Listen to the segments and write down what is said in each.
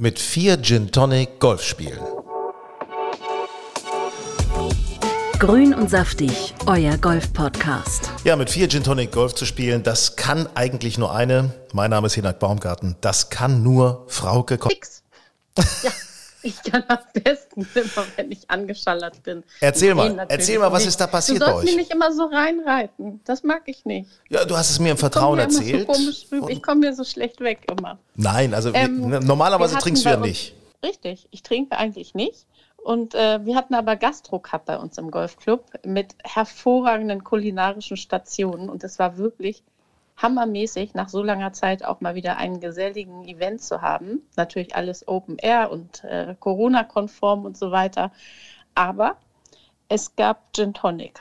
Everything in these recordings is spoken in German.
mit vier Gin Tonic Golf spielen. Grün und saftig, euer Golf-Podcast. Ja, mit vier Gin Tonic Golf zu spielen, das kann eigentlich nur eine. Mein Name ist Hinak Baumgarten. Das kann nur Frauke Koch. Ja, ich kann am besten immer, wenn ich angeschallert bin. Erzähl Ich mal, erzähl mal, was ist da passiert du bei sollst euch? mich nicht immer so reinreiten. Das mag ich nicht. Ja, du hast es mir im Ich Vertrauen immer erzählt. So. Ich komme mir so schlecht weg immer. Nein, also Ähm, wir- normalerweise trinkst du ja nicht. Richtig, ich trinke eigentlich nicht. Und äh, wir hatten aber Gastro Cup bei uns im Golfclub mit hervorragenden kulinarischen Stationen. Und es war wirklich hammermäßig, nach so langer Zeit auch mal wieder einen geselligen Event zu haben. Natürlich alles Open Air und äh, Corona-konform und so weiter. Aber es gab Gin Tonic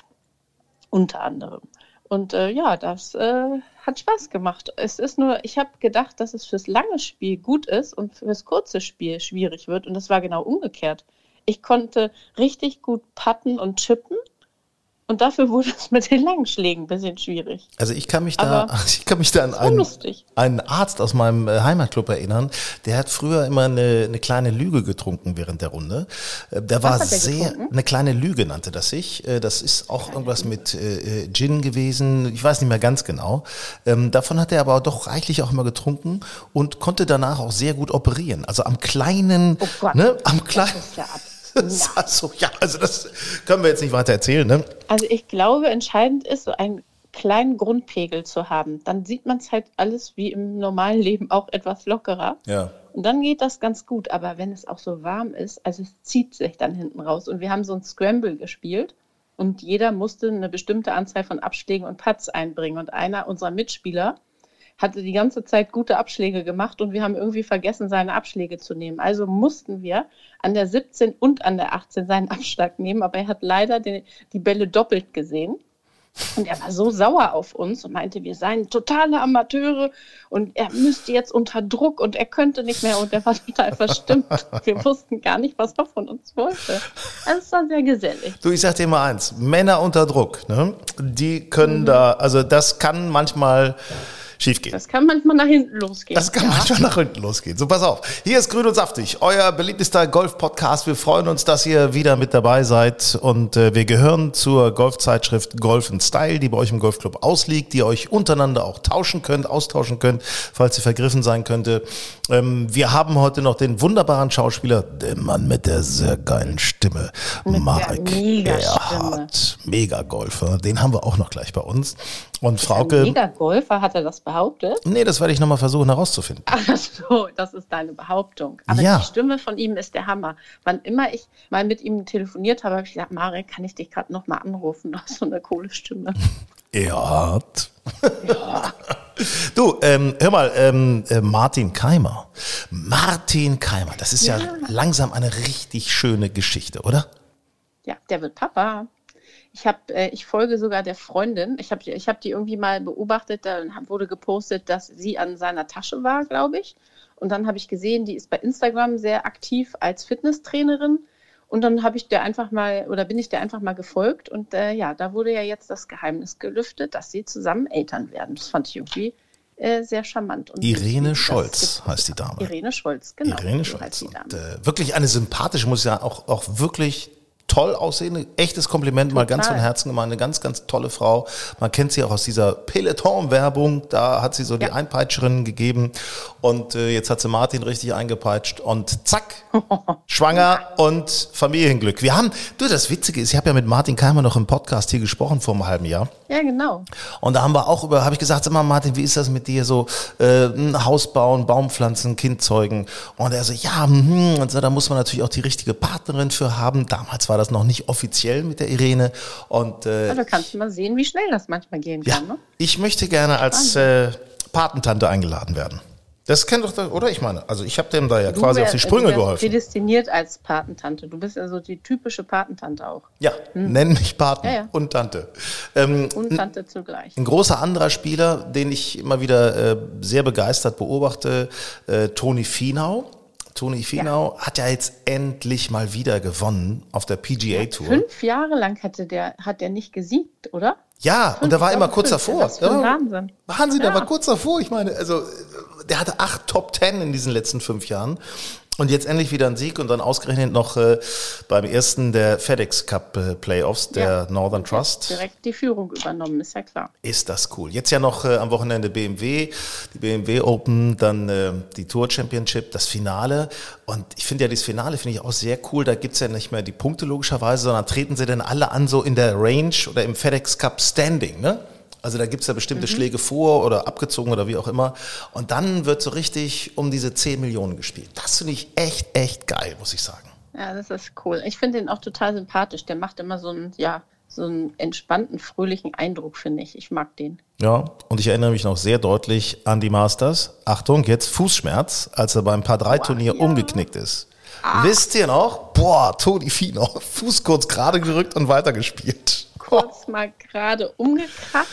unter anderem. Und äh, ja, das äh, hat Spaß gemacht. Es ist nur, ich habe gedacht, dass es fürs lange Spiel gut ist und fürs kurze Spiel schwierig wird. Und es war genau umgekehrt. Ich konnte richtig gut putten und chippen. Und dafür wurde es mit den langen Schlägen ein bisschen schwierig. Also ich kann mich da, Aber ich kann mich da an war einen, einen Arzt aus meinem äh, Heimatclub erinnern. Der hat früher immer eine, eine kleine Lüge getrunken während der Runde. Äh, Der war hat der sehr, getrunken? eine kleine Lüge nannte das sich. Äh, Das ist auch irgendwas mit äh, äh, Gin gewesen. Ich weiß nicht mehr ganz genau. Ähm, davon hat er aber doch reichlich auch immer getrunken und konnte danach auch sehr gut operieren. Also am kleinen, Oh Gott. ne, am kleinen. Das ist ja ab. Also, ja, also das können wir jetzt nicht weiter erzählen, ne? Also ich glaube, entscheidend ist, so einen kleinen Grundpegel zu haben. Dann sieht man es halt alles wie im normalen Leben auch etwas lockerer. Ja. Und dann geht das ganz gut. Aber wenn es auch so warm ist, also es zieht sich dann hinten raus. Und wir haben so ein Scramble gespielt und jeder musste eine bestimmte Anzahl von Abschlägen und Putts einbringen. Und einer unserer Mitspieler hatte die ganze Zeit gute Abschläge gemacht und wir haben irgendwie vergessen, seine Abschläge zu nehmen. Also mussten wir an der 17 und an der 18 seinen Abschlag nehmen, aber er hat leider den, die Bälle doppelt gesehen. Und er war so sauer auf uns und meinte, wir seien totale Amateure und er müsste jetzt unter Druck und er könnte nicht mehr und er war total verstimmt. Wir wussten gar nicht, was er von uns wollte. Also es war sehr gesellig. Du, ich sag dir mal eins, Männer unter Druck, ne? Die Mhm. können da, also das kann manchmal schiefgehen. Das kann manchmal nach hinten losgehen. Das kann ja. manchmal nach hinten losgehen. So, pass auf. Hier ist Grün und Saftig, euer beliebtester Golf-Podcast. Wir freuen uns, dass ihr wieder mit dabei seid. Und äh, wir gehören zur Golfzeitschrift Golf Style, die bei euch im Golfclub ausliegt, die ihr euch untereinander auch tauschen könnt, austauschen könnt, falls sie vergriffen sein könnte. Ähm, wir haben heute noch den wunderbaren Schauspieler, den Mann mit der sehr geilen Stimme, der Marek Megastimme. Erhardt. Mega-Golfer. Den haben wir auch noch gleich bei uns. Und Frauke, Mega Golfer hat er das behauptet. nee, das werde ich nochmal versuchen herauszufinden. Ach so, das ist deine Behauptung. Aber Ja. die Stimme von ihm ist der Hammer. Wann immer ich mal mit ihm telefoniert habe, habe ich gesagt, Marek, kann ich dich gerade noch mal anrufen? Du hast so eine coole Stimme. Erhardt. Du, ähm, hör mal, ähm, äh, Martin Keimer. Martin Keimer, das ist ja. Ja. langsam eine richtig schöne Geschichte, oder? Ja, der wird Papa. Ich habe, äh, ich folge sogar der Freundin. Ich habe, ich habe die irgendwie mal beobachtet. Dann wurde gepostet, dass sie an seiner Tasche war, glaube ich. Und dann habe ich gesehen, die ist bei Instagram sehr aktiv als Fitnesstrainerin. Und dann habe ich der einfach mal oder bin ich der einfach mal gefolgt. Und äh, ja, da wurde ja jetzt das Geheimnis gelüftet, dass sie zusammen Eltern werden. Das fand ich irgendwie äh, sehr charmant. Und Irene Scholz heißt die Dame. Irene Scholz, genau. Irene Scholz. heißt die Dame. Und, äh, wirklich eine sympathische, muss sagen, auch, auch wirklich toll aussehende, echtes Kompliment, mal ganz von Total. Herzen gemeint, eine ganz, ganz tolle Frau. Man kennt sie auch aus dieser Peloton-Werbung, da hat sie so die Ja. Einpeitscherinnen gegeben und äh, jetzt hat sie Martin richtig eingepeitscht und zack, schwanger und Familienglück. Wir haben, du, das Witzige ist, ich habe ja mit Martin Keimer noch im Podcast hier gesprochen vor einem halben Jahr. Ja, genau. Und da haben wir auch über, habe ich gesagt, sag mal, Martin, wie ist das mit dir so, äh, ein Haus bauen, Baumpflanzen, Kind zeugen? Und er so, ja, mhm. und so, da muss man natürlich auch die richtige Partnerin für haben. Damals war das noch nicht offiziell mit der Irene. Und äh, Ja, da kannst du mal sehen, wie schnell das manchmal gehen ja, kann. Ne? ich möchte gerne als äh, Patentante eingeladen werden. Das kennt doch, der, oder? Ich meine, also ich habe dem da ja Du quasi wär- auf die Sprünge du geholfen. prädestiniert als Patentante. Du bist ja so die typische Patentante auch. Ja, nenn mich Paten Ja, ja. und Tante. Ähm, Und Tante zugleich. Ein großer anderer Spieler, den ich immer wieder äh, sehr begeistert beobachte, äh, Toni Finau. Toni Finau hat ja jetzt endlich mal wieder gewonnen auf der PGA Tour. Fünf Jahre lang hatte der, hat der nicht gesiegt, oder? Ja, und der war immer kurz fünf. davor. Ein Der war- Wahnsinn. Wahnsinn, der Ja. war kurz davor. Ich meine, also der hatte acht Top Ten in diesen letzten fünf Jahren. Und jetzt endlich wieder ein Sieg und dann ausgerechnet noch äh, beim ersten der FedEx Cup äh, Playoffs, der Ja. Northern Trust. Direkt die Führung übernommen, ist ja klar. Ist das cool. Jetzt ja noch äh, am Wochenende BMW, die BMW Open, dann äh, die Tour Championship, das Finale. Und ich finde ja, das Finale finde ich auch sehr cool. Da gibt's ja nicht mehr die Punkte logischerweise, sondern treten sie denn alle an so in der Range oder im FedEx Cup Standing, ne? Also da gibt's ja bestimmte Schläge vor oder abgezogen oder wie auch immer. Und dann wird so richtig um diese 10 Millionen gespielt. Das finde ich echt, echt geil, muss ich sagen. Ja, das ist cool. Ich finde ihn auch total sympathisch. Der macht immer so einen, ja, so einen entspannten, fröhlichen Eindruck, finde ich. Ich mag den. Ja, und ich erinnere mich noch sehr deutlich an die Masters. Achtung, jetzt Fußschmerz, als er beim Paar 3 Turnier ja. umgeknickt ist. Wisst ihr noch? Boah, Toni Fino, Fuß kurz gerade gerückt und weitergespielt. Kurz mal gerade umgekracht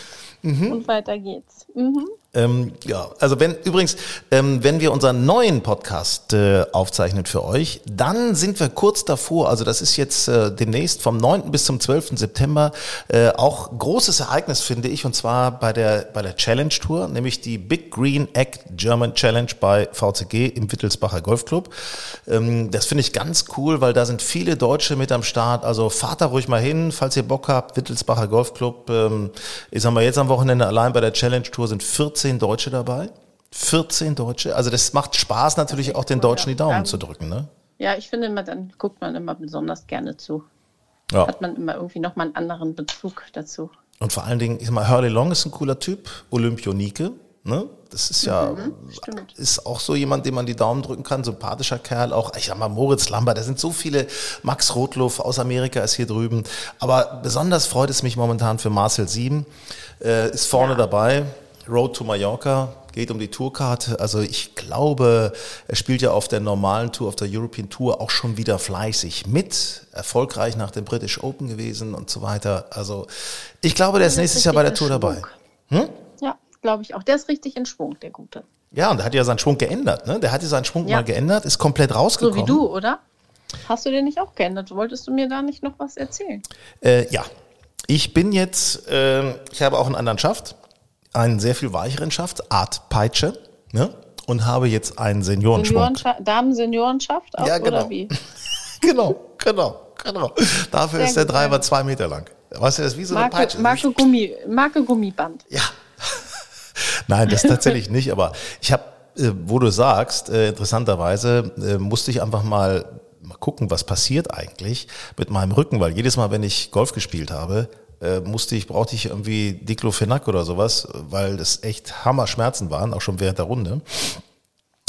und weiter geht's. Mhm. Ähm, ja, also wenn übrigens, ähm, wenn wir unseren neuen Podcast äh, aufzeichnen für euch, dann sind wir kurz davor, also das ist jetzt äh, demnächst vom 9. bis zum 12. September, äh, auch großes Ereignis, finde ich, und zwar bei der, bei der Challenge Tour, nämlich die Big Green Egg German Challenge bei VCG im Wittelsbacher Golfclub. Ähm, das finde ich ganz cool, weil da sind viele Deutsche mit am Start, also fahrt da ruhig mal hin, falls ihr Bock habt, Wittelsbacher Golfclub, ähm, ich sag mal jetzt am Wochenende allein bei der Challenge Tour sind 14 Deutsche dabei. 14 Deutsche. Also das macht Spaß natürlich auch den Deutschen die Daumen Ja. zu drücken. Ne? Ja, ich finde immer, dann guckt man immer besonders gerne zu. Ja. Hat man immer irgendwie nochmal einen anderen Bezug dazu. Und vor allen Dingen, ich sag mal, Hurley Long ist ein cooler Typ, Olympionike. Ne? Das ist ja, Mhm, ist auch so jemand, dem man die Daumen drücken kann, sympathischer Kerl. Auch, ich sag mal, Moritz Lambert, da sind so viele, Max Rotluff aus Amerika ist hier drüben. Aber besonders freut es mich momentan für Marcel Sieben, äh, ist vorne Ja. dabei. Road to Mallorca, geht um die Tourkarte. Also ich glaube, er spielt ja auf der normalen Tour, auf der European Tour auch schon wieder fleißig mit. Erfolgreich nach dem British Open gewesen und so weiter. Also ich glaube, der ist nächstes Jahr bei der Tour dabei. Schwung. Ja, glaube ich auch. Der ist richtig in Schwung, der Gute. Ja, und der hat ja seinen Schwung geändert. Ne? Der hat ja seinen Schwung Ja. mal geändert, ist komplett So rausgekommen. wie du, oder? Hast du den nicht auch geändert? Wolltest du mir da nicht noch was erzählen? Äh, ja, ich bin jetzt, äh, ich habe auch einen anderen Schaft, einen sehr viel weicheren Schaft, Art Peitsche, ne? und habe jetzt einen Seniorenschwung. Seniorenschaft, Damen-Seniorenschaft auch, Ja, genau. oder wie? Genau, genau, genau. Dafür Sehr ist der ja. zwei Meter lang. Weißt du, das ist wie so eine Marke, Peitsche. Marke, Gummi, Marke Gummiband. Ja. Nein, das tatsächlich nicht, aber ich habe, äh, wo du sagst, äh, interessanterweise äh, musste ich einfach mal, mal gucken, was passiert eigentlich mit meinem Rücken, weil jedes Mal, wenn ich Golf gespielt habe, äh, musste ich, brauchte ich irgendwie Diclofenac oder sowas, weil das echt Hammerschmerzen waren, auch schon während der Runde.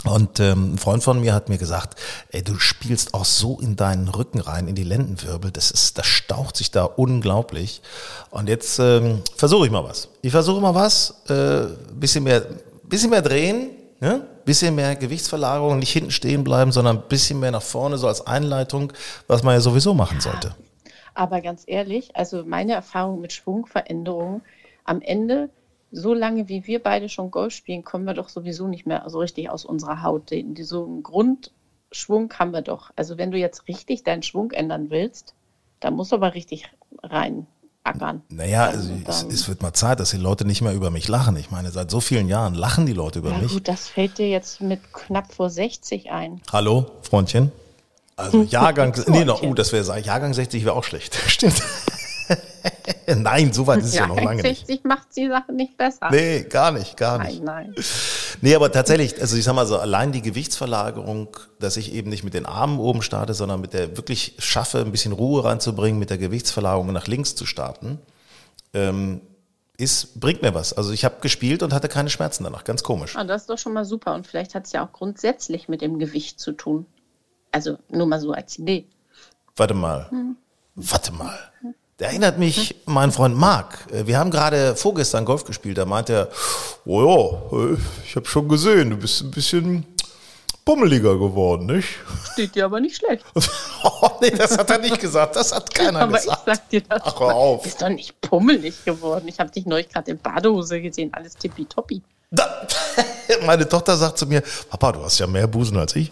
Und ähm, ein Freund von mir hat mir gesagt, ey, du spielst auch so in deinen Rücken rein, in die Lendenwirbel, das ist, das staucht sich da unglaublich. Und jetzt ähm, versuche ich mal was. Ich versuche mal was, äh, bisschen mehr, bisschen mehr drehen, ne? bisschen mehr Gewichtsverlagerung, nicht hinten stehen bleiben, sondern ein bisschen mehr nach vorne, so als Einleitung, was man ja sowieso machen sollte. Aber ganz ehrlich, also meine Erfahrung mit Schwungveränderungen, am Ende, so lange wie wir beide schon Golf spielen, kommen wir doch sowieso nicht mehr so richtig aus unserer Haut. Den, so einen Grundschwung haben wir doch. Also wenn du jetzt richtig deinen Schwung ändern willst, dann musst du aber richtig rein ackern. Naja, also es, es wird mal Zeit, dass die Leute nicht mehr über mich lachen. Ich meine, seit so vielen Jahren lachen die Leute über ja mich. gut, das fällt dir jetzt mit knapp vor 60 ein. Hallo, Freundchen. Also Jahrgang, nee, no, Freundchen. oh, das wäre Jahrgang 60 wäre auch schlecht. Stimmt. Nein, so weit ist es ja, noch lange nicht. 60 macht die Sache nicht besser. Nee, gar nicht, gar nicht. Nein, nein. Nee, aber tatsächlich, also ich sag mal so, allein die Gewichtsverlagerung, dass ich eben nicht mit den Armen oben starte, sondern mit der wirklich schaffe, ein bisschen Ruhe reinzubringen, mit der Gewichtsverlagerung nach links zu starten, ähm, ist, bringt mir was. Also ich habe gespielt und hatte keine Schmerzen danach. Ganz komisch. Ah, das ist doch schon mal super. Und vielleicht hat es ja auch grundsätzlich mit dem Gewicht zu tun. Also nur mal so als Idee. Warte mal. Warte mal. Der erinnert mich mein Freund Marc. Äh, Wir haben gerade vorgestern Golf gespielt. Da meint er, oh ja, äh, ich habe schon gesehen, du bist ein bisschen bummeliger geworden, nicht? Steht dir aber nicht schlecht. oh nee, das hat er nicht gesagt. Das hat keiner aber ich gesagt. sag dir das. Ach, hör auf. Ist doch nicht pummelig geworden. Ich habe dich neulich gerade in Badehose gesehen. Alles tippitoppi. Da, meine Tochter sagt zu mir, Papa, du hast ja mehr Busen als ich.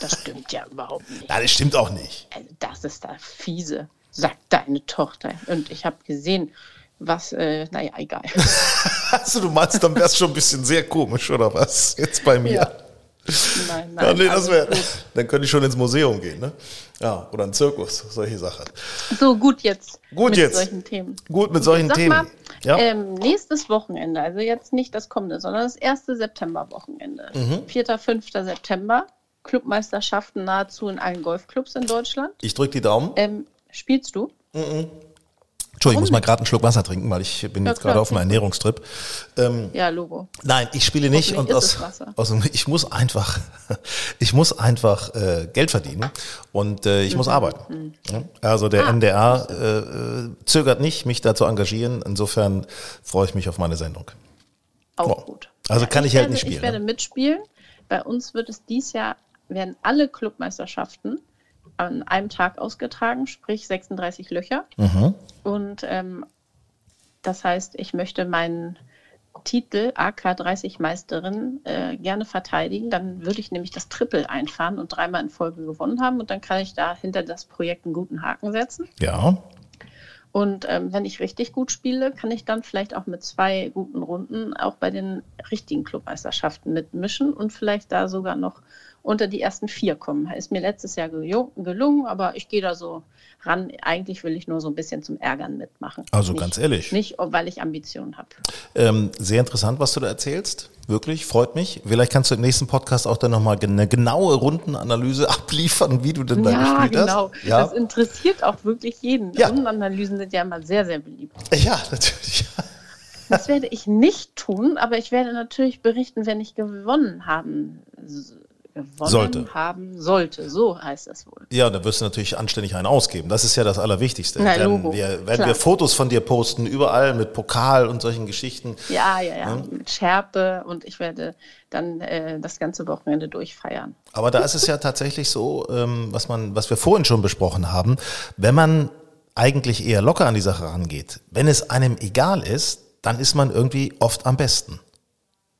Das stimmt ja überhaupt nicht. Nein, das stimmt auch nicht. Also das ist da fiese, sagt deine Tochter. Und ich habe gesehen, was, äh, naja, egal. Also du meinst, dann wär's schon ein bisschen sehr komisch, oder was? Jetzt bei mir. Ja. Nein, nein. Ja, nee, das wäre. gut. Dann könnte ich schon ins Museum gehen, ne? Ja, oder ein Zirkus, solche Sachen. So, gut jetzt. Gut mit jetzt. solchen Themen. Gut mit solchen Sag Themen. Mal, ja. ähm, nächstes Wochenende, also jetzt nicht das kommende, sondern das erste Septemberwochenende. Mhm. 4., 5. September. Clubmeisterschaften nahezu in allen Golfclubs in Deutschland. ich drücke die Daumen. Ähm, spielst du? Entschuldigung, ich muss mal gerade einen Schluck Wasser trinken, weil ich bin Ja, jetzt gerade auf einem Ernährungstrip. Ähm, Ja, Logo. nein, ich spiele nicht und aus, aus ich muss einfach, ich muss einfach äh, Geld verdienen und äh, ich Mhm. muss arbeiten. Ja? Also Ah, der NDR äh, äh, zögert nicht, mich da zu engagieren. Insofern freue ich mich auf meine Sendung. Auch Ja. gut. Also kann ich halt werde, nicht spielen, Ich werde ne? mitspielen. Bei uns wird es dies Jahr, werden alle Clubmeisterschaften an einem Tag ausgetragen, sprich 36 Löcher. Mhm. Und ähm, das heißt, ich möchte meinen Titel AK30 Meisterin äh, gerne verteidigen. Dann würde ich nämlich das Triple einfahren und dreimal in Folge gewonnen haben. Und dann kann ich da hinter das Projekt einen guten Haken setzen. Ja, Und ähm, wenn ich richtig gut spiele, kann ich dann vielleicht auch mit zwei guten Runden auch bei den richtigen Clubmeisterschaften mitmischen und vielleicht da sogar noch unter die ersten vier kommen. Ist mir letztes Jahr gelu- gelungen, aber ich gehe da so ran. Eigentlich will ich nur so ein bisschen zum Ärgern mitmachen. Also nicht, ganz ehrlich. Nicht, weil ich Ambitionen habe. ähm, sehr interessant, was du da erzählst. Wirklich, freut mich. Vielleicht kannst du im nächsten Podcast auch dann nochmal eine genaue Rundenanalyse abliefern, wie du denn da Ja, gespielt genau. hast. Ja, Das interessiert auch wirklich jeden. Ja. Rundenanalysen sind ja immer sehr, sehr beliebt. ja, natürlich. Das werde ich nicht tun, aber ich werde natürlich berichten, wenn ich gewonnen haben gewonnen Sollte. haben sollte. So heißt das wohl. Ja, da wirst du natürlich anständig einen ausgeben. Das ist ja das Allerwichtigste. Na, Denn Logo. wir, werden wir Fotos von dir posten, überall mit Pokal und solchen Geschichten. Ja, ja, ja, mit Schärpe und ich werde dann äh, das ganze Wochenende durchfeiern. Aber da ist es ja tatsächlich so, ähm, was man, was wir vorhin schon besprochen haben, wenn man eigentlich eher locker an die Sache rangeht, wenn es einem egal ist, dann ist man irgendwie oft am besten.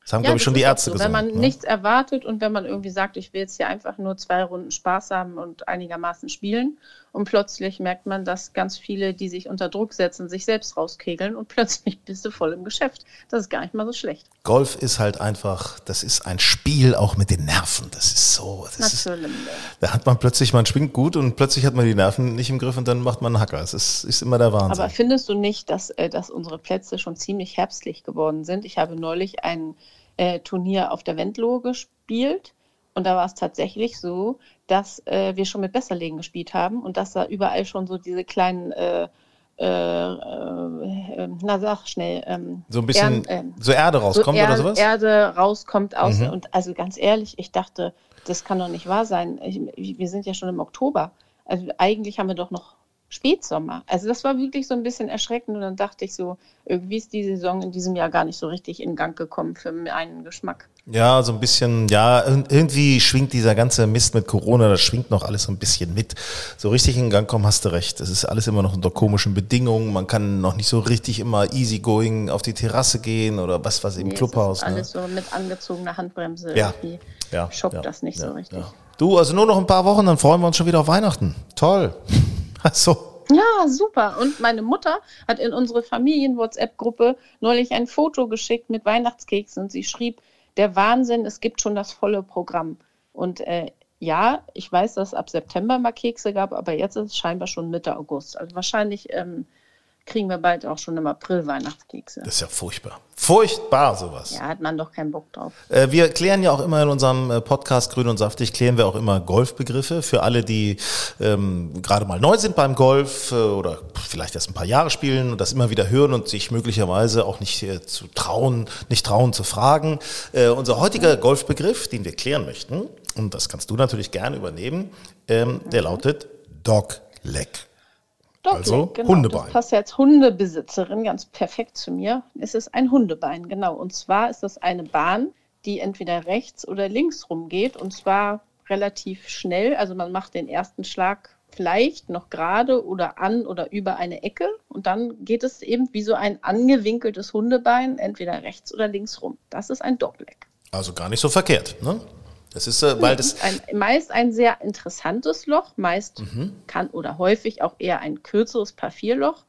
Das haben, glaube ich, schon die ist Ärzte so. gesagt. Wenn man ne? nichts erwartet und wenn man irgendwie sagt, ich will jetzt hier einfach nur zwei Runden Spaß haben und einigermaßen spielen und plötzlich merkt man, dass ganz viele, die sich unter Druck setzen, sich selbst rauskegeln und plötzlich bist du voll im Geschäft. Das ist gar nicht mal so schlecht. Golf ist halt einfach, das ist ein Spiel auch mit den Nerven. Das ist so, das ist, Natürlich. da hat man plötzlich, man schwingt gut und plötzlich hat man die Nerven nicht im Griff und dann macht man einen Hacker. Das ist, ist immer der Wahnsinn. Aber findest du nicht, dass, äh, dass unsere Plätze schon ziemlich herbstlich geworden sind? Ich habe neulich ein äh, Turnier auf der Wendlohe gespielt und da war es tatsächlich so, dass äh, wir schon mit Besserlegen gespielt haben und dass da überall schon so diese kleinen, äh, äh, äh, na sag schnell, ähm, so ein bisschen, Erd- ähm, so Erde rauskommt so oder Er- sowas? Erde rauskommt aus. Mhm. Und also ganz ehrlich, ich dachte, das kann doch nicht wahr sein. Ich, wir sind ja schon im Oktober. Also eigentlich haben wir doch noch Spätsommer. Also das war wirklich so ein bisschen erschreckend und dann dachte ich so, irgendwie ist die Saison in diesem Jahr gar nicht so richtig in Gang gekommen für meinen Geschmack. Ja, so ein bisschen, ja, ir- irgendwie schwingt dieser ganze Mist mit Corona, das schwingt noch alles so ein bisschen mit. So richtig in Gang kommen, hast du recht. Das ist alles immer noch unter komischen Bedingungen. Man kann noch nicht so richtig immer easygoing auf die Terrasse gehen oder was, was im Nee, es Clubhaus. Ne? alles so mit angezogener Handbremse. Ja. Irgendwie Ja, schockt ja, das nicht ja, so richtig. Du, also nur noch ein paar Wochen, dann freuen wir uns schon wieder auf Weihnachten. Toll. Also, Ja, super. Und meine Mutter hat in unsere Familien-WhatsApp-Gruppe neulich ein Foto geschickt mit Weihnachtskeksen und sie schrieb, der Wahnsinn, es gibt schon das volle Programm. Und äh, ja, ich weiß, dass es ab September mal Kekse gab, aber jetzt ist es scheinbar schon Mitte August. Also wahrscheinlich ähm, kriegen wir bald auch schon im April Weihnachtskekse. das ist ja furchtbar. Furchtbar sowas. Ja, hat man doch keinen Bock drauf. Äh, Wir klären ja auch immer in unserem äh, Podcast Grün und Saftig, klären wir auch immer Golfbegriffe für alle, die ähm, gerade mal neu sind beim Golf äh, oder vielleicht erst ein paar Jahre spielen und das immer wieder hören und sich möglicherweise auch nicht äh, zu trauen, nicht trauen zu fragen. Äh, unser heutiger Golfbegriff, den wir klären möchten, und das kannst du natürlich gerne übernehmen, ähm, der lautet Dogleg. Dogleg, Also genau. Hundebein. Das passt ja als Hundebesitzerin ganz perfekt zu mir. Es ist ein Hundebein, genau. Und zwar ist das eine Bahn, die entweder rechts oder links rumgeht und zwar relativ schnell. Also man macht den ersten Schlag vielleicht noch gerade oder an oder über eine Ecke und dann geht es eben wie so ein angewinkeltes Hundebein entweder rechts oder links rum. Das ist ein Dogleg. Also gar nicht so verkehrt. Ne? Das ist, äh, weil das ein, meist ein sehr interessantes Loch, meist kann oder häufig auch eher ein kürzeres Par-4-Loch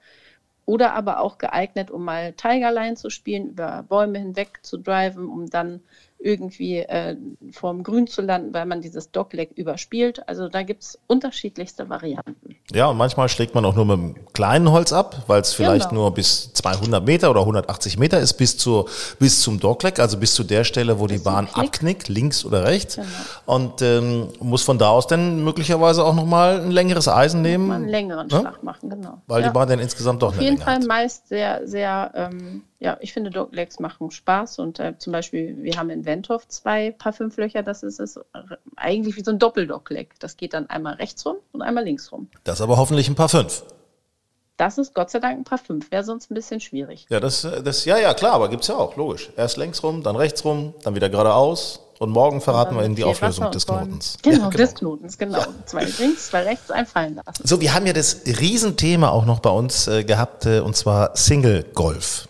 oder aber auch geeignet, um mal Tigerline zu spielen, über Bäume hinweg zu driven, um dann irgendwie äh, vorm Grün zu landen, weil man dieses Dogleg überspielt. Also da gibt es unterschiedlichste Varianten. Ja, und manchmal schlägt man auch nur mit einem kleinen Holz ab, weil es vielleicht Genau. nur bis 200 Meter oder 180 Meter ist, bis, zur, bis zum Dogleg, also bis zu der Stelle, wo die Bis zum Bahn Knick. abknickt, links oder rechts. Genau. Und ähm, muss von da aus dann möglicherweise auch nochmal ein längeres Eisen nehmen. Einen längeren ne? Schlag machen, genau. Weil ja. die Bahn dann insgesamt doch Auf jeden Länge Fall hat. meist sehr, sehr, ähm, ja, ich finde Doglegs machen Spaß und äh, zum Beispiel, wir haben in Wendhoff zwei Parfümflöcher, das ist, ist eigentlich wie so ein Doppeldogleg. Das geht dann einmal rechts rum und einmal links rum. Das ist aber hoffentlich ein paar fünf. Das ist Gott sei Dank ein Parfüm, wäre sonst ein bisschen schwierig. Ja, das, äh, das, ja, ja, klar, aber gibt's ja auch, logisch. Erst längs rum, dann rechts rum, dann wieder geradeaus. Und morgen verraten wir Ihnen die Auflösung des. Knotens. Genau, Ja, des Knotens, genau. Zwei links, zwei rechts, einfallen lassen. So, wir haben ja das Riesenthema auch noch bei uns äh, gehabt, äh, und zwar Single Golf.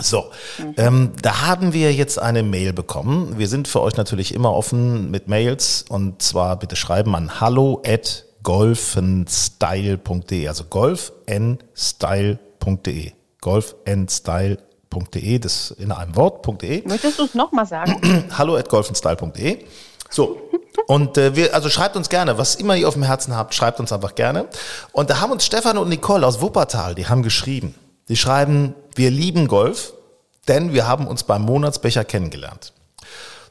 So, ähm, da haben wir jetzt eine Mail bekommen. Wir sind für euch natürlich immer offen mit Mails und zwar bitte schreiben an hallo at golfenstyle.de, also golfnstyle.de, golfnstyle.de, das in einem Wort.de Möchtest du es nochmal sagen? hallo at golfenstyle.de. So. Und äh, wir, also schreibt uns gerne, was immer ihr auf dem Herzen habt, schreibt uns einfach gerne. Und da haben uns Stefan und Nicole aus Wuppertal, die haben geschrieben. Die schreiben, wir lieben Golf, denn wir haben uns beim Monatsbecher kennengelernt.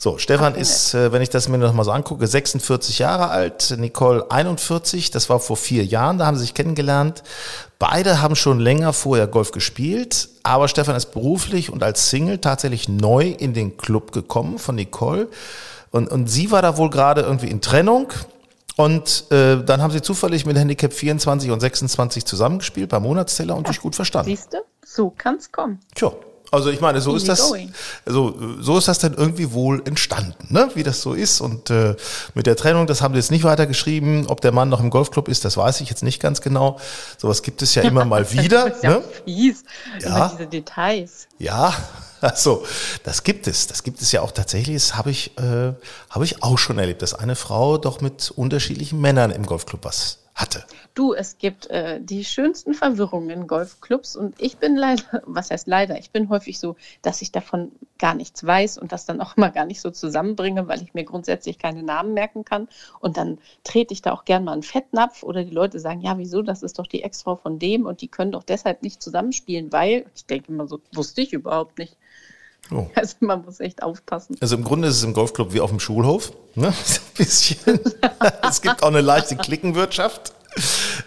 So, Stefan ist, äh, wenn ich das mir noch mal so angucke, 46 Jahre alt, Nicole 41, das war vor vier Jahren, da haben sie sich kennengelernt. Beide haben schon länger vorher Golf gespielt, aber Stefan ist beruflich und als Single tatsächlich neu in den Club gekommen von Nicole. Und, und sie war da wohl gerade irgendwie in Trennung. Und äh, dann haben sie zufällig mit Handicap 24 und 26 zusammengespielt beim Monatsteller und sich gut verstanden. Siehst du? So kann es kommen. Tja, also ich meine, so ist das, also so ist das dann irgendwie wohl entstanden, ne? wie das so ist. Und äh, mit der Trennung, das haben sie jetzt nicht weitergeschrieben. Ob der Mann noch im Golfclub ist, das weiß ich jetzt nicht ganz genau. Sowas gibt es ja immer mal wieder. Das ist ja ne? fies. Ja. Diese Details. Ja, also das gibt es. Das gibt es ja auch tatsächlich. Das habe ich, äh, habe ich auch schon erlebt, dass eine Frau doch mit unterschiedlichen Männern im Golfclub was hatte. Du, es gibt äh, die schönsten Verwirrungen in Golfclubs und ich bin leider, was heißt leider, ich bin häufig so, dass ich davon gar nichts weiß und das dann auch mal gar nicht so zusammenbringe, weil ich mir grundsätzlich keine Namen merken kann und dann trete ich da auch gern mal einen Fettnapf oder die Leute sagen, ja wieso, das ist doch die Ex-Frau von dem und die können doch deshalb nicht zusammenspielen, weil, ich denke immer so, wusste ich überhaupt nicht. Oh. Also man muss echt aufpassen. Also im Grunde ist es im Golfclub wie auf dem Schulhof. Ne? So ein bisschen. es gibt auch eine leichte Klickenwirtschaft.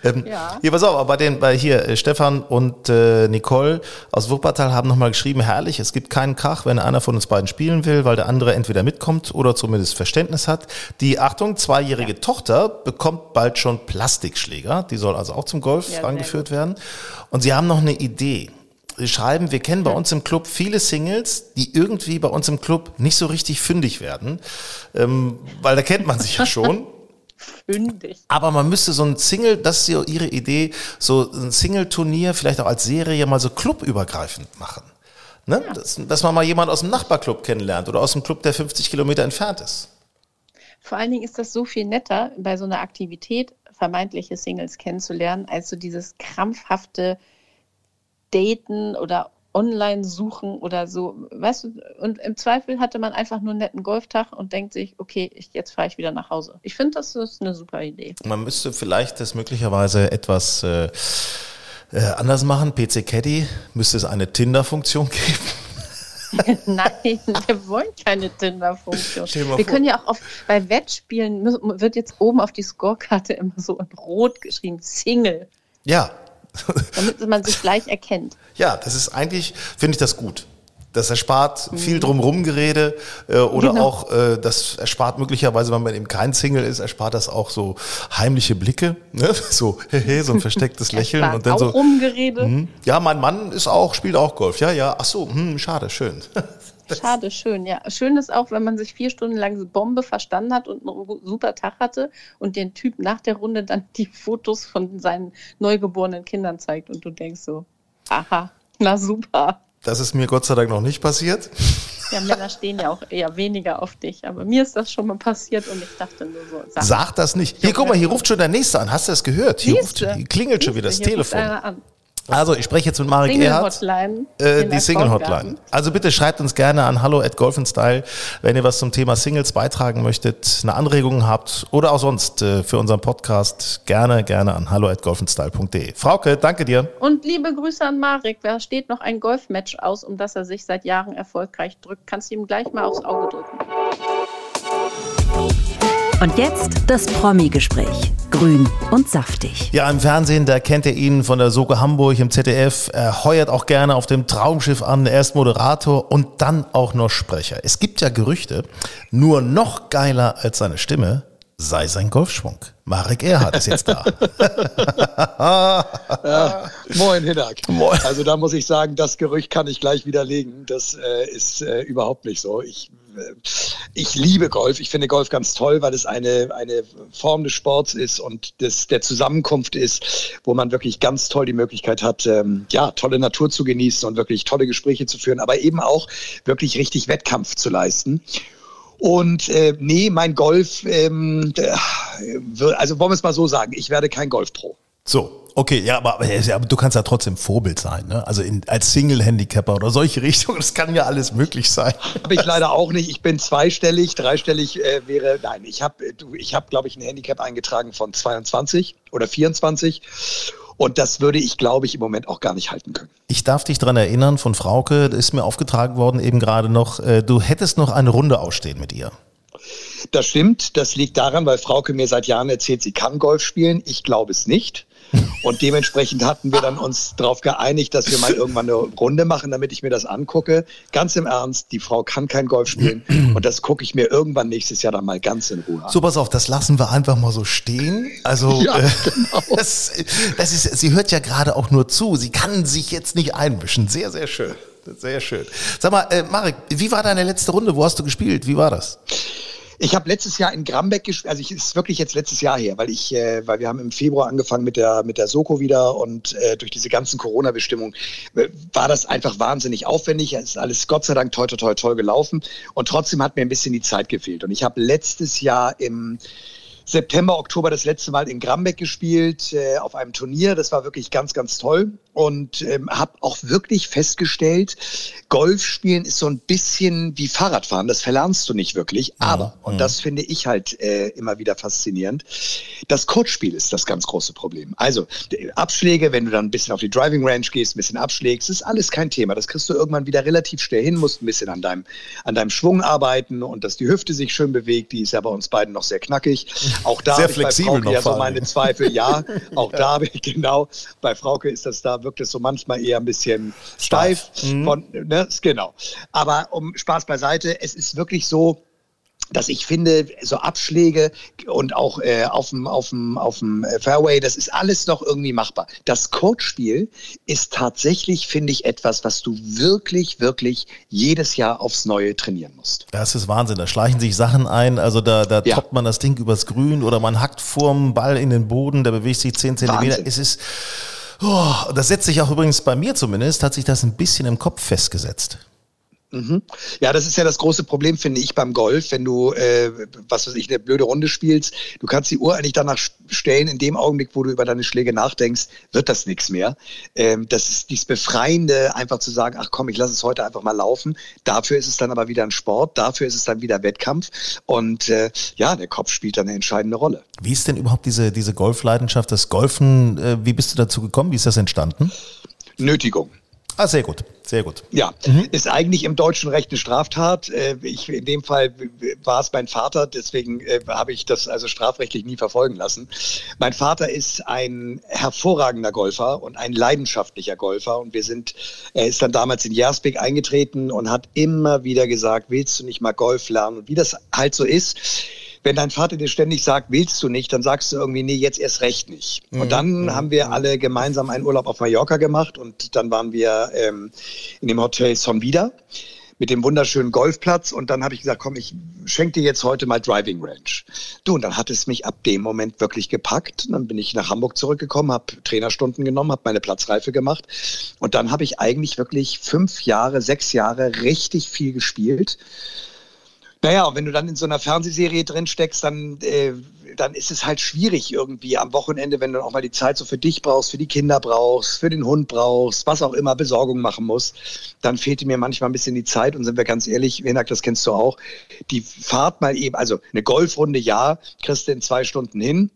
Ähm, Ja. Hier, pass auf, aber bei den, bei hier, äh, Stefan und äh, Nicole aus Wuppertal haben nochmal geschrieben, herrlich, es gibt keinen Krach, wenn einer von uns beiden spielen will, weil der andere entweder mitkommt oder zumindest Verständnis hat. Die, Achtung, zweijährige Tochter bekommt bald schon Plastikschläger, die soll also auch zum Golf Ja, angeführt werden. Und sie haben noch eine Idee. Schreiben, wir kennen bei uns im Club viele Singles, die irgendwie bei uns im Club nicht so richtig fündig werden, ähm, weil da kennt man sich ja schon. Fündig. Aber man müsste so ein Single, das ist ja ihre Idee, so ein Single-Turnier vielleicht auch als Serie mal so clubübergreifend machen. Ne? Dass, dass man mal jemand aus dem Nachbarclub kennenlernt oder aus dem Club, der 50 Kilometer entfernt ist. Vor allen Dingen ist das so viel netter, bei so einer Aktivität vermeintliche Singles kennenzulernen, als so dieses krampfhafte Daten oder Online-Suchen oder so. Weißt du, und im Zweifel hatte man einfach nur einen netten Golftag und denkt sich, okay, ich, jetzt fahre ich wieder nach Hause. Ich finde, das ist eine super Idee. Man müsste vielleicht das möglicherweise etwas äh, äh, anders machen. PC Caddy müsste es eine Tinder-Funktion geben. Nein, wir wollen keine Tinder-Funktion. Wir können ja auch auf, bei Wettspielen wird jetzt oben auf die Scorekarte immer so in Rot geschrieben, Single, Ja, damit man sich gleich erkennt. ja, das ist eigentlich, finde ich das gut. Das erspart viel drumherum Gerede äh, oder Genau. auch, äh, das erspart möglicherweise, wenn man eben kein Single ist, erspart das auch so heimliche Blicke, ne? so hehe, so ein verstecktes Lächeln und dann auch so. Rumgerede. Hm, ja, mein Mann ist auch, spielt auch Golf. Ja, ja. Ach so, hm, schade, schön. Schade, schön, ja. Schön ist auch, wenn man sich vier Stunden lang Bombe verstanden hat und einen super Tag hatte und den Typ nach der Runde dann die Fotos von seinen neugeborenen Kindern zeigt und du denkst so, aha, na super. Das ist mir Gott sei Dank noch nicht passiert. Ja, Männer stehen ja auch eher weniger auf dich, aber mir ist das schon mal passiert und ich dachte nur so, sag, Sag das nicht. Hier, guck mal, hier ruft schon der Nächste an. Hast du das gehört? Hier, ruft, klingelt schon wieder das hier Telefon. Also, ich spreche jetzt mit Marek Single Erhardt. Hotline. Äh, die Single Hotline. Also bitte schreibt uns gerne an hallo at Golf Style, wenn ihr was zum Thema Singles beitragen möchtet, eine Anregung habt oder auch sonst äh, für unseren Podcast gerne, gerne an hallo at golfenstyle.de. Frauke, danke dir. Und liebe Grüße an Marek. Da steht noch ein Golfmatch aus, um das er sich seit Jahren erfolgreich drückt. Kannst du ihm gleich mal aufs Auge drücken. Und jetzt das Promi-Gespräch. Grün und saftig. Ja, im Fernsehen, da kennt ihr ihn von der Soke Hamburg im ZDF. Er heuert auch gerne auf dem Traumschiff an, erst Moderator und dann auch noch Sprecher. Es gibt ja Gerüchte, nur noch geiler als seine Stimme sei sein Golfschwung. Marek Erhardt ist jetzt da. Ja, moin, Hinak. Moin. Also da muss ich sagen, das Gerücht kann ich gleich widerlegen. Das äh, ist äh, überhaupt nicht so. Ich, ich liebe Golf. Ich finde Golf ganz toll, weil es eine, eine Form des Sports ist und des, der Zusammenkunft ist, wo man wirklich ganz toll die Möglichkeit hat, ähm, ja, tolle Natur zu genießen und wirklich tolle Gespräche zu führen, aber eben auch wirklich richtig Wettkampf zu leisten. Und äh, nee, mein Golf, ähm, äh, also wollen wir es mal so sagen, ich werde kein Golfpro. So, okay, ja, aber, aber ja, aber du kannst ja trotzdem Vorbild sein, ne? Also in, als Single-Handicapper oder solche Richtungen, das kann ja alles möglich sein. Habe ich leider auch nicht. Ich bin zweistellig, dreistellig äh, wäre, nein, ich habe, ich habe, glaube ich, ein Handicap eingetragen von 22 oder 24. Und das würde ich, glaube ich, im Moment auch gar nicht halten können. Ich darf dich dran erinnern, von Frauke, das ist mir aufgetragen worden eben gerade noch, äh, du hättest noch eine Runde ausstehen mit ihr. Das stimmt. Das liegt daran, weil Frauke mir seit Jahren erzählt, sie kann Golf spielen. Ich glaube es nicht. Und dementsprechend hatten wir dann uns darauf geeinigt, dass wir mal irgendwann eine Runde machen, damit ich mir das angucke. Ganz im Ernst, die Frau kann kein Golf spielen. Und das gucke ich mir irgendwann nächstes Jahr dann mal ganz in Ruhe an. So, pass auf, das lassen wir einfach mal so stehen. Also, Ja, äh, genau. das, das ist, sie hört ja gerade auch nur zu. Sie kann sich jetzt nicht einmischen. Sehr, sehr schön. Sehr schön. Sag mal, äh, Marek, wie war deine letzte Runde? Wo hast du gespielt? Wie war das? Ich habe letztes Jahr in Grambeck gespielt, also ich es ist wirklich jetzt letztes Jahr her, weil ich, äh, weil wir haben im Februar angefangen mit der mit der Soko wieder und äh, durch diese ganzen Corona-Bestimmungen äh, war das einfach wahnsinnig aufwendig. Es ist alles Gott sei Dank toll, toll, toll, toll gelaufen und trotzdem hat mir ein bisschen die Zeit gefehlt. Und ich habe letztes Jahr im September, Oktober das letzte Mal in Grambeck gespielt äh, auf einem Turnier. Das war wirklich ganz, ganz toll und ähm, habe auch wirklich festgestellt, Golf spielen ist so ein bisschen wie Fahrradfahren. Das verlernst du nicht wirklich. Aber, und das finde ich halt äh, immer wieder faszinierend, das Coachspiel ist das ganz große Problem. Also Abschläge, wenn du dann ein bisschen auf die Driving Range gehst, ein bisschen abschlägst, ist alles kein Thema. Das kriegst du irgendwann wieder relativ schnell hin, musst ein bisschen an deinem, an deinem Schwung arbeiten und dass die Hüfte sich schön bewegt. Die ist ja bei uns beiden noch sehr knackig. Auch da Sehr habe ich bei flexibel Frauke noch ja so meine. Zweifel. Ja, auch da habe ich genau. Bei Frauke ist das da, wirkt es so manchmal eher ein bisschen steif. Von, ne, genau. Aber um Spaß beiseite, es ist wirklich so, dass ich finde, so Abschläge und auch äh, auf dem auf dem auf dem äh, Fairway, das ist alles noch irgendwie machbar. Das Coachspiel ist tatsächlich, finde ich, etwas, was du wirklich, wirklich jedes Jahr aufs Neue trainieren musst. Das ist Wahnsinn. Da schleichen sich Sachen ein. Also da, da Ja. toppt man das Ding übers Grün oder man hackt vorm Ball in den Boden, der bewegt sich 10 Zentimeter. Wahnsinn. Es ist, oh, das setzt sich auch übrigens bei mir zumindest, hat sich das ein bisschen im Kopf festgesetzt. Ja, das ist ja das große Problem, finde ich, beim Golf, wenn du, äh, was weiß ich, eine blöde Runde spielst, du kannst die Uhr eigentlich danach stellen, in dem Augenblick, wo du über deine Schläge nachdenkst, wird das nichts mehr. Ähm, das ist dieses Befreiende, einfach zu sagen, ach komm, ich lasse es heute einfach mal laufen. Dafür ist es dann aber wieder ein Sport, dafür ist es dann wieder Wettkampf und äh, ja, der Kopf spielt dann eine entscheidende Rolle. Wie ist denn überhaupt diese, diese Golfleidenschaft, das Golfen, äh, wie bist du dazu gekommen? Wie ist das entstanden? Nötigung. Ah, sehr gut, sehr gut. Ja, ist eigentlich im deutschen Recht eine Straftat. Äh, Ich, in dem Fall war es mein Vater, deswegen äh, habe ich das also strafrechtlich nie verfolgen lassen. Mein Vater ist ein hervorragender Golfer und ein leidenschaftlicher Golfer und wir sind, er ist dann damals in Jersbeck eingetreten und hat immer wieder gesagt, willst du nicht mal Golf lernen? Und wie das halt so ist, wenn dein Vater dir ständig sagt, willst du nicht, dann sagst du irgendwie, nee, jetzt erst recht nicht. Und dann haben wir alle gemeinsam einen Urlaub auf Mallorca gemacht und dann waren wir ähm, in dem Hotel Sonvida mit dem wunderschönen Golfplatz und dann habe ich gesagt, komm, ich schenke dir jetzt heute mal Driving Range. Du, und dann hat es mich ab dem Moment wirklich gepackt. Und dann bin ich nach Hamburg zurückgekommen, habe Trainerstunden genommen, habe meine Platzreife gemacht und dann habe ich eigentlich wirklich fünf Jahre, sechs Jahre richtig viel gespielt. Naja, und wenn du dann in so einer Fernsehserie drin steckst, dann äh, dann ist es halt schwierig irgendwie am Wochenende, wenn du auch mal die Zeit so für dich brauchst, für die Kinder brauchst, für den Hund brauchst, was auch immer Besorgung machen muss, dann fehlte mir manchmal ein bisschen die Zeit. Und sind wir ganz ehrlich, Wenak, das kennst du auch, die Fahrt mal eben, also eine Golfrunde, ja, kriegst du in zwei Stunden hin,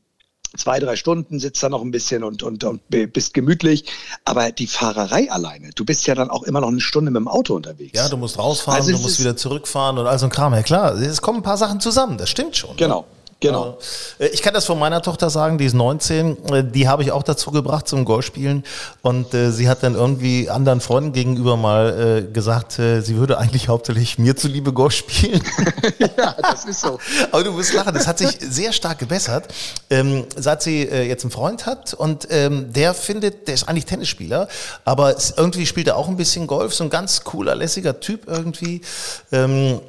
zwei, drei Stunden, sitzt da noch ein bisschen und, und, und bist gemütlich. Aber die Fahrerei alleine, du bist ja dann auch immer noch eine Stunde mit dem Auto unterwegs. Ja, du musst rausfahren, also du musst wieder zurückfahren und all so ein Kram. Ja klar, es kommen ein paar Sachen zusammen, das stimmt schon. Ne? Genau. Ne? Genau. Äh, ich kann das von meiner Tochter sagen, die ist 19. Äh, die habe ich auch dazu gebracht zum Golfspielen. Und äh, sie hat dann irgendwie anderen Freunden gegenüber mal äh, gesagt, äh, sie würde eigentlich hauptsächlich mir zuliebe Golf spielen. ja, das ist so. Aber du wirst lachen, das hat sich sehr stark gebessert. Ähm, seit sie jetzt einen Freund hat und ähm, der findet, der ist eigentlich Tennisspieler, aber irgendwie spielt er auch ein bisschen Golf, so ein ganz cooler, lässiger Typ irgendwie. Ähm,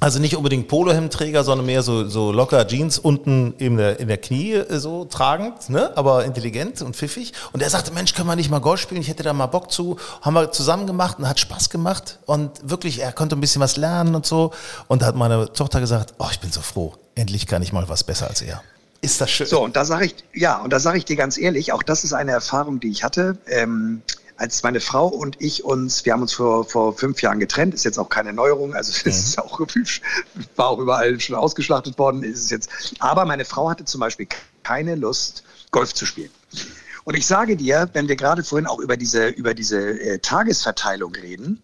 also nicht unbedingt Polohemdträger, sondern mehr so, so locker Jeans unten in der, in der Knie äh, so tragend, ne? aber intelligent und pfiffig. Und er sagte, Mensch, können wir nicht mal Golf spielen? Ich hätte da mal Bock zu. Haben wir zusammen gemacht und hat Spaß gemacht. Und wirklich, er konnte ein bisschen was lernen und so. Und da hat meine Tochter gesagt, oh, ich bin so froh. Endlich kann ich mal was besser als er. Ist das schön. So, und da sage ich, ja, und da sage ich dir ganz ehrlich, auch das ist eine Erfahrung, die ich hatte. Ähm, als meine Frau und ich uns, wir haben uns vor, vor fünf Jahren getrennt, ist jetzt auch keine Neuerung, also es ist auch, war auch überall schon ausgeschlachtet worden, ist es jetzt. Aber meine Frau hatte zum Beispiel keine Lust, Golf zu spielen. Und ich sage dir, wenn wir gerade vorhin auch über diese, über diese äh, Tagesverteilung reden,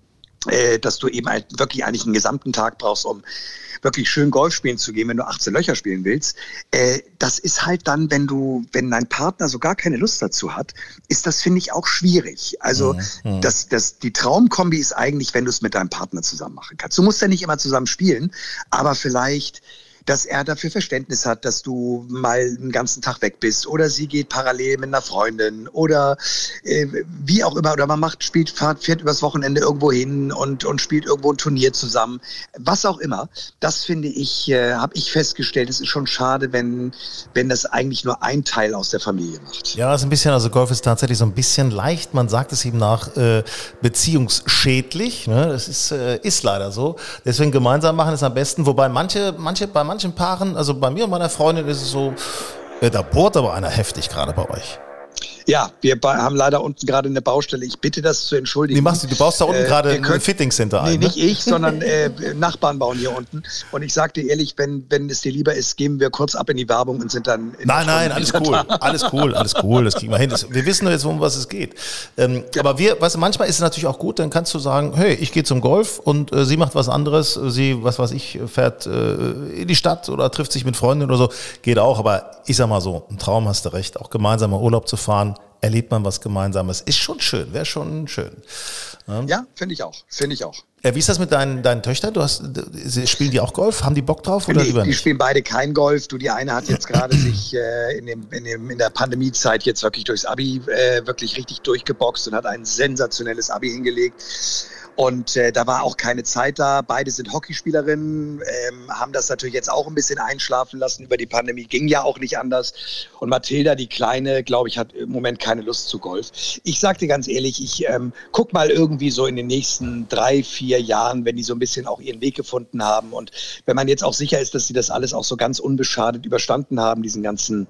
dass du eben halt wirklich eigentlich einen gesamten Tag brauchst, um wirklich schön Golf spielen zu gehen, wenn du 18 Löcher spielen willst. Äh, das ist halt dann, wenn du, wenn dein Partner so gar keine Lust dazu hat, ist das, finde ich, auch schwierig. Also mhm. mhm. das, das, die Traumkombi ist eigentlich, wenn du es mit deinem Partner zusammen machen kannst. Du musst ja nicht immer zusammen spielen, aber vielleicht dass er dafür Verständnis hat, dass du mal einen ganzen Tag weg bist oder sie geht parallel mit einer Freundin oder äh, wie auch immer oder man macht, spielt, fährt, fährt übers Wochenende irgendwo hin und, und spielt irgendwo ein Turnier zusammen. Was auch immer. Das finde ich, äh, habe ich festgestellt, es ist schon schade, wenn, wenn das eigentlich nur ein Teil aus der Familie macht. Ja, ist ein bisschen, also Golf ist tatsächlich so ein bisschen leicht, man sagt es ihm nach, äh, beziehungsschädlich. Ne? Das ist, äh, ist leider so. Deswegen gemeinsam machen ist am besten, wobei manche, manche, bei manchen Paaren, also bei mir und meiner Freundin ist es so, äh, da bohrt aber einer heftig gerade bei euch. Ja, wir haben leider unten gerade eine Baustelle. Ich bitte das zu entschuldigen. Nee, machst du, du baust da unten äh, gerade ein Fitting-Center ein. Nee, ne? nicht ich, sondern äh, Nachbarn bauen hier unten. Und ich sag dir ehrlich, wenn, wenn es dir lieber ist, gehen wir kurz ab in die Werbung und sind dann. nein, nein, alles cool. Alles cool, alles cool. Das kriegen wir hin. Das, wir wissen jetzt, um was es geht. Ähm, ja. Aber wir, weißt du, manchmal ist es natürlich auch gut, dann kannst du sagen, hey, ich gehe zum Golf und äh, sie macht was anderes. Sie, was weiß ich, fährt äh, in die Stadt oder trifft sich mit Freunden oder so. Geht auch. Aber ich sag mal so, ein Traum hast du recht, auch gemeinsam in Urlaub zu fahren erlebt man was Gemeinsames. Ist schon schön, wäre schon schön. Ja, ja finde ich auch. Finde ich auch. Ja, wie ist das mit deinen, deinen Töchtern? Du hast, spielen die auch Golf? Haben die Bock drauf oder nee? Die spielen beide kein Golf. Du, die eine hat jetzt gerade sich äh, in, dem, in, dem, in der Pandemiezeit jetzt wirklich durchs Abi äh, wirklich richtig durchgeboxt und hat ein sensationelles Abi hingelegt. Und äh, da war auch keine Zeit da. Beide sind Hockeyspielerinnen, ähm, haben das natürlich jetzt auch ein bisschen einschlafen lassen über die Pandemie. Ging ja auch nicht anders. Und Mathilda, die Kleine, glaube ich, hat im Moment keine Lust zu Golf. Ich sage dir ganz ehrlich, ich ähm, guck mal irgendwie so in den nächsten drei, vier Jahren, wenn die so ein bisschen auch ihren Weg gefunden haben. Und wenn man jetzt auch sicher ist, dass sie das alles auch so ganz unbeschadet überstanden haben, diesen ganzen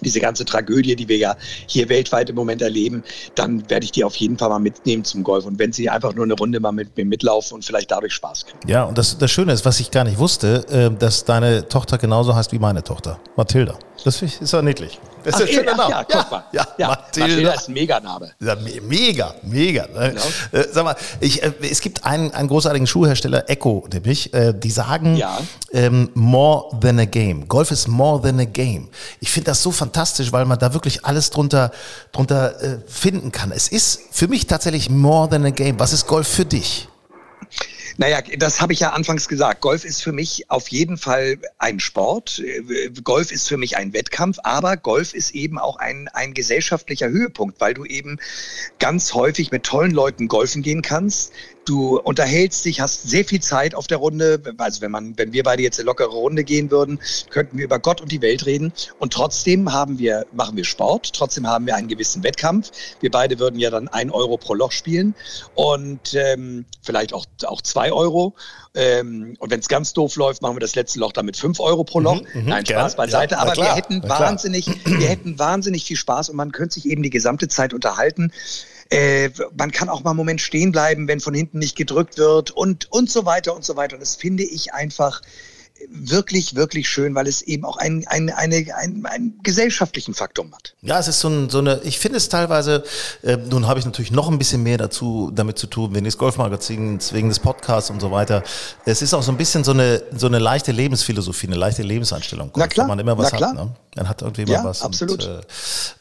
diese ganze Tragödie, die wir ja hier weltweit im Moment erleben, dann werde ich die auf jeden Fall mal mitnehmen zum Golf. Und wenn sie einfach nur eine Runde mal mit mir mitlaufen und vielleicht dadurch Spaß kriegen. Ja, und das, das Schöne ist, was ich gar nicht wusste, äh, dass deine Tochter genauso heißt wie meine Tochter, Mathilda. Das ist ja niedlich. Das ist ach, ein schöner Name. Ja, guck mal. Ja, ja, Mathilda. Mathilda ist ein Meganame. Ja, mega, mega. Ne? Genau. Äh, sag mal, ich, äh, es gibt einen, einen großartigen Schuhhersteller, Echo nämlich, äh, die sagen, ja. ähm, more than a game. Golf ist more than a game. Ich finde das so fantastisch, weil man da wirklich alles drunter, drunter äh, finden kann. Es ist für mich tatsächlich more than a game. Was ist Golf für dich? Naja, das habe ich ja anfangs gesagt. Golf ist für mich auf jeden Fall ein Sport. Golf ist für mich ein Wettkampf, aber Golf ist eben auch ein, ein gesellschaftlicher Höhepunkt, weil du eben ganz häufig mit tollen Leuten golfen gehen kannst, du unterhältst dich, hast sehr viel Zeit auf der Runde. Also wenn man, wenn wir beide jetzt eine lockere Runde gehen würden, könnten wir über Gott und die Welt reden. Und trotzdem haben wir, machen wir Sport, trotzdem haben wir einen gewissen Wettkampf. Wir beide würden ja dann ein Euro pro Loch spielen und ähm, vielleicht auch, auch zwei Euro. Ähm, und wenn es ganz doof läuft, machen wir das letzte Loch dann mit fünf Euro pro Loch. Mhm, mhm Nein, Spaß beiseite. Ja, Aber klar, wir hätten wahnsinnig, wir hätten wahnsinnig viel Spaß und man könnte sich eben die gesamte Zeit unterhalten. Äh, man kann auch mal einen Moment stehen bleiben, wenn von hinten nicht gedrückt wird und, und so weiter und so weiter. Und das finde ich einfach wirklich, wirklich schön, weil es eben auch einen, einen, eine, einen, einen gesellschaftlichen Faktor hat. Ja, es ist so, ein, so eine, ich finde es teilweise, äh, nun habe ich natürlich noch ein bisschen mehr dazu damit zu tun, wegen des Golfmagazins, wegen des Podcasts und so weiter. Es ist auch so ein bisschen so eine, so eine leichte Lebensphilosophie, eine leichte Lebenseinstellung. Na klar, man immer was na klar. hat. Ne? Dann hat irgendwie mal ja, was. absolut. Und,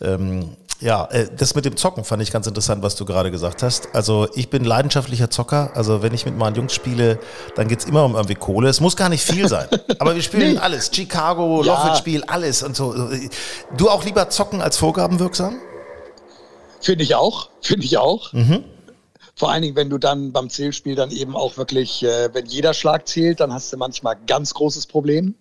äh, ähm, ja, äh, das mit dem Zocken fand ich ganz interessant, was du gerade gesagt hast. Also ich bin leidenschaftlicher Zocker. Also wenn ich mit meinen Jungs spiele, dann geht's immer um irgendwie Kohle. Es muss gar nicht viel sein. Aber wir spielen nee. alles. Chicago, ja. Lochwitz-Spiel, alles und so. Du auch lieber zocken als Vorgaben wirksam? Finde ich auch. Finde ich auch. Mhm. Vor allen Dingen, wenn du dann beim Zählspiel dann eben auch wirklich, äh, wenn jeder Schlag zählt, dann hast du manchmal ganz großes Problem.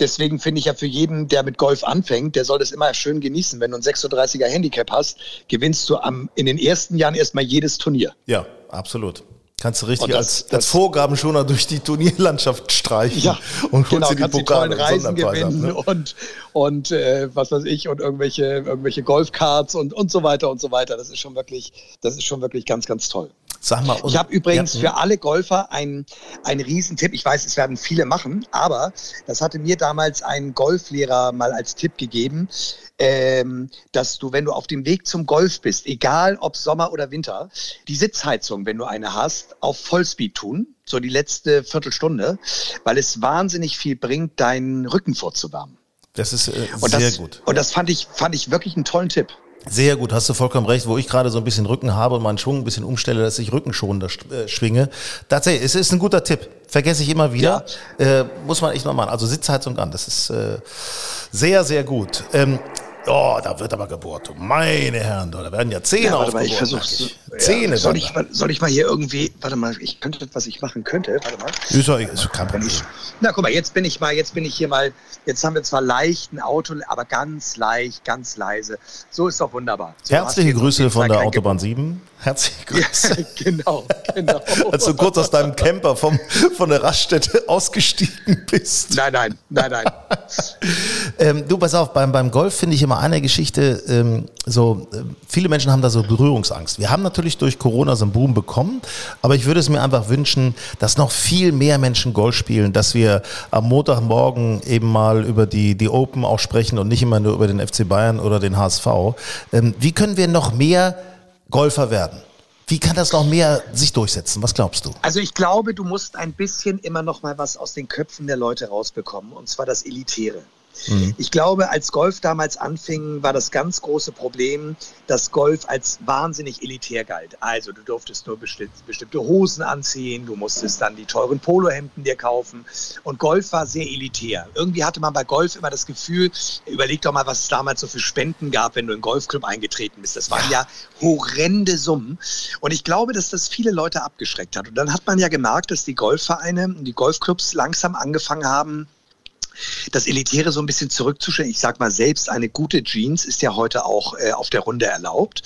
Deswegen finde ich ja für jeden, der mit Golf anfängt, der soll das immer schön genießen. Wenn du ein 36er Handicap hast, gewinnst du am, in den ersten Jahren erstmal jedes Turnier. Ja, absolut. Kannst du richtig das, als, das, als Vorgaben schon durch die Turnierlandschaft streichen ja, und genau, die kannst Pokale die Reisen gewinnen ne? und, und äh, was weiß ich und irgendwelche, irgendwelche Golfcards und, und so weiter und so weiter. Das ist schon wirklich, das ist schon wirklich ganz, ganz toll. Sag mal, ich habe übrigens ja, für alle Golfer einen, einen Riesentipp. Ich weiß, es werden viele machen, aber das hatte mir damals ein Golflehrer mal als Tipp gegeben, ähm, dass du, wenn du auf dem Weg zum Golf bist, egal ob Sommer oder Winter, die Sitzheizung, wenn du eine hast, auf Vollspeed tun, so die letzte Viertelstunde, weil es wahnsinnig viel bringt, deinen Rücken vorzuwärmen. Das ist äh, sehr das, gut. Und das fand ich, fand ich wirklich einen tollen Tipp. Sehr gut, hast du vollkommen recht. Wo ich gerade so ein bisschen Rücken habe und meinen Schwung ein bisschen umstelle, dass ich rückenschonender äh, schwinge. Tatsächlich, es ist ein guter Tipp. Vergesse ich immer wieder. Ja. Äh, muss man echt noch machen. Also Sitzheizung an, das ist äh, sehr, sehr gut. Ähm, Oh, da wird aber gebohrt. Meine Herren, da werden ja Zähne ja, warte mal, ich versuch's. Zähne. Ja, soll, ich, soll ich mal hier irgendwie, warte mal, ich könnte, was ich machen könnte, warte mal. Ist, doch, ist kein Problem. Na, guck mal, jetzt bin ich mal, jetzt bin ich hier mal, jetzt haben wir zwar leicht ein Auto, aber ganz leicht, ganz leise. So ist doch wunderbar. So Herzliche Grüße von der Autobahn 7. Herzliche Grüße. Ja, genau, genau. Als du kurz aus deinem Camper vom, von der Raststätte ausgestiegen bist. Nein, nein, nein, nein. ähm, du, pass auf, beim, beim Golf finde ich immer eine Geschichte, ähm, so, äh, viele Menschen haben da so Berührungsangst. Wir haben natürlich durch Corona so einen Boom bekommen, aber ich würde es mir einfach wünschen, dass noch viel mehr Menschen Golf spielen, dass wir am Montagmorgen eben mal über die, die Open auch sprechen und nicht immer nur über den FC Bayern oder den HSV. Ähm, wie können wir noch mehr Golfer werden. Wie kann das noch mehr sich durchsetzen? Was glaubst du? Also ich glaube, du musst ein bisschen immer noch mal was aus den Köpfen der Leute rausbekommen, und zwar das Elitäre. Mhm. Ich glaube, als Golf damals anfing, war das ganz große Problem, dass Golf als wahnsinnig elitär galt. Also du durftest nur bestimmte Hosen anziehen, du musstest dann die teuren Polohemden dir kaufen und Golf war sehr elitär. Irgendwie hatte man bei Golf immer das Gefühl, überleg doch mal, was es damals so für Spenden gab, wenn du in einen Golfclub eingetreten bist. Das waren ja, ja horrende Summen und ich glaube, dass das viele Leute abgeschreckt hat. Und dann hat man ja gemerkt, dass die Golfvereine, die Golfclubs langsam angefangen haben, das Elitäre so ein bisschen zurückzustellen. Ich sag mal, selbst eine gute Jeans ist ja heute auch äh, auf der Runde erlaubt.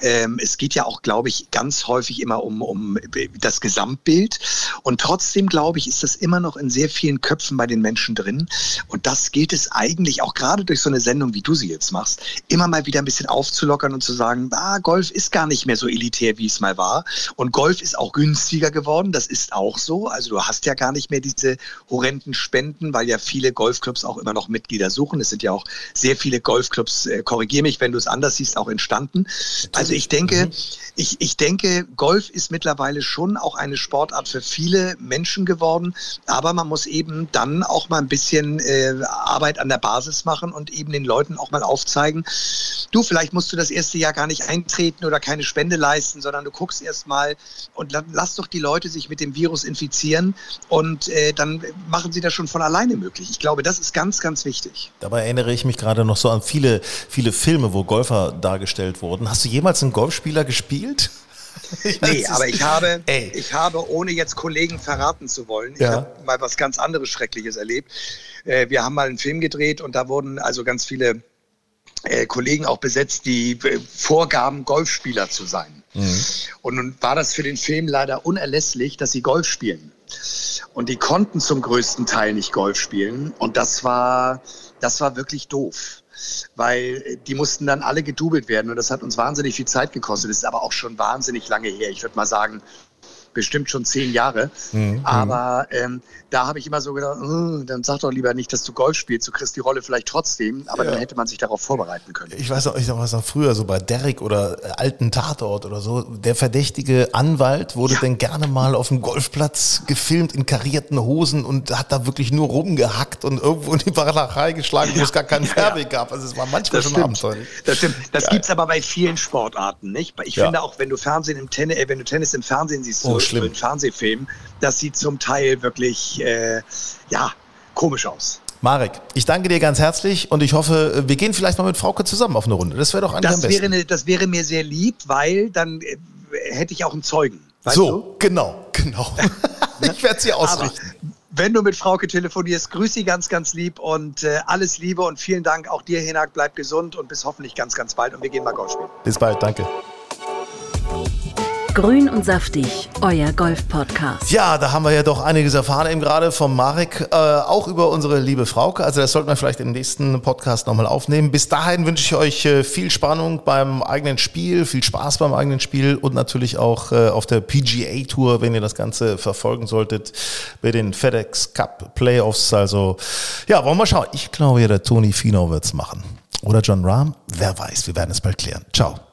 Ähm, es geht ja auch, glaube ich, ganz häufig immer um, um das Gesamtbild. Und trotzdem, glaube ich, ist das immer noch in sehr vielen Köpfen bei den Menschen drin. Und das gilt es eigentlich auch gerade durch so eine Sendung, wie du sie jetzt machst, immer mal wieder ein bisschen aufzulockern und zu sagen, ah, Golf ist gar nicht mehr so elitär, wie es mal war. Und Golf ist auch günstiger geworden. Das ist auch so. Also du hast ja gar nicht mehr diese horrenden Spenden, weil ja viele Golfclubs auch immer noch Mitglieder suchen. Es sind ja auch sehr viele Golfclubs, äh, korrigiere mich, wenn du es anders siehst, auch entstanden. Also ich denke, mhm. ich, ich denke, Golf ist mittlerweile schon auch eine Sportart für viele Menschen geworden, aber man muss eben dann auch mal ein bisschen äh, Arbeit an der Basis machen und eben den Leuten auch mal aufzeigen, du, vielleicht musst du das erste Jahr gar nicht eintreten oder keine Spende leisten, sondern du guckst erst mal und lass doch die Leute sich mit dem Virus infizieren und äh, dann machen sie das schon von alleine möglich. Ich glaube, das ist ganz, ganz wichtig. Dabei erinnere ich mich gerade noch so an viele, viele Filme, wo Golfer dargestellt wurden. Hast du jemals einen Golfspieler gespielt? Ich nee, aber ich habe, ich habe, ohne jetzt Kollegen verraten zu wollen, ich ja. habe mal was ganz anderes Schreckliches erlebt. Äh, wir haben mal einen Film gedreht und da wurden also ganz viele äh, Kollegen auch besetzt, die äh, vorgaben, Golfspieler zu sein. Mhm. Und nun war das für den Film leider unerlässlich, dass sie Golf spielen. Und die konnten zum größten Teil nicht Golf spielen. Und das war, das war wirklich doof weil die mussten dann alle gedoubelt werden und das hat uns wahnsinnig viel Zeit gekostet. Das ist aber auch schon wahnsinnig lange her. Ich würde mal sagen, bestimmt schon zehn Jahre. Mhm. Aber ähm, da habe ich immer so gedacht, oh, dann sag doch lieber nicht, dass du Golf spielst, du kriegst die Rolle vielleicht trotzdem, aber ja. dann hätte man sich darauf vorbereiten können. Ich weiß auch, ich weiß noch früher, so bei Derrick oder äh, alten Tatort oder so, der verdächtige Anwalt wurde ja. dann gerne mal auf dem Golfplatz gefilmt in karierten Hosen und hat da wirklich nur rumgehackt und irgendwo in die Barackerei geschlagen, wo es gar keinen Fairweg gab. Also es war manchmal das schon abenteuerlich. Das stimmt. Das gibt es aber bei vielen Sportarten, nicht? Ich finde auch, wenn du Fernsehen im Tennis, äh, wenn du Tennis im Fernsehen siehst, oh, so in Fernsehfilmen, das sieht zum Teil wirklich äh, ja, komisch aus. Marek, ich danke dir ganz herzlich und ich hoffe, wir gehen vielleicht mal mit Frauke zusammen auf eine Runde. Das wäre doch eigentlich das am besten. Wäre eine, das wäre mir sehr lieb, weil dann äh, hätte ich auch einen Zeugen. so, du? genau, genau. ich werde sie ausrichten. Aber wenn du mit Frauke telefonierst, grüß sie ganz, ganz lieb und äh, alles Liebe und vielen Dank auch dir, Hinak. Bleib gesund und bis hoffentlich ganz, ganz bald und wir gehen mal Golf spielen. Bis bald, danke. Grün und saftig, euer Golf-Podcast. Ja, da haben wir ja doch einiges erfahren, eben gerade vom Marek, äh, auch über unsere liebe Frauke. Also das sollten wir vielleicht im nächsten Podcast nochmal aufnehmen. Bis dahin wünsche ich euch äh, viel Spannung beim eigenen Spiel, viel Spaß beim eigenen Spiel und natürlich auch äh, auf der PGA Tour, wenn ihr das Ganze verfolgen solltet, bei den FedEx Cup Playoffs. Also ja, wollen wir schauen. Ich glaube ja, der Tony Fino wird's machen. Oder John Rahm? Wer weiß, wir werden es bald klären. Ciao.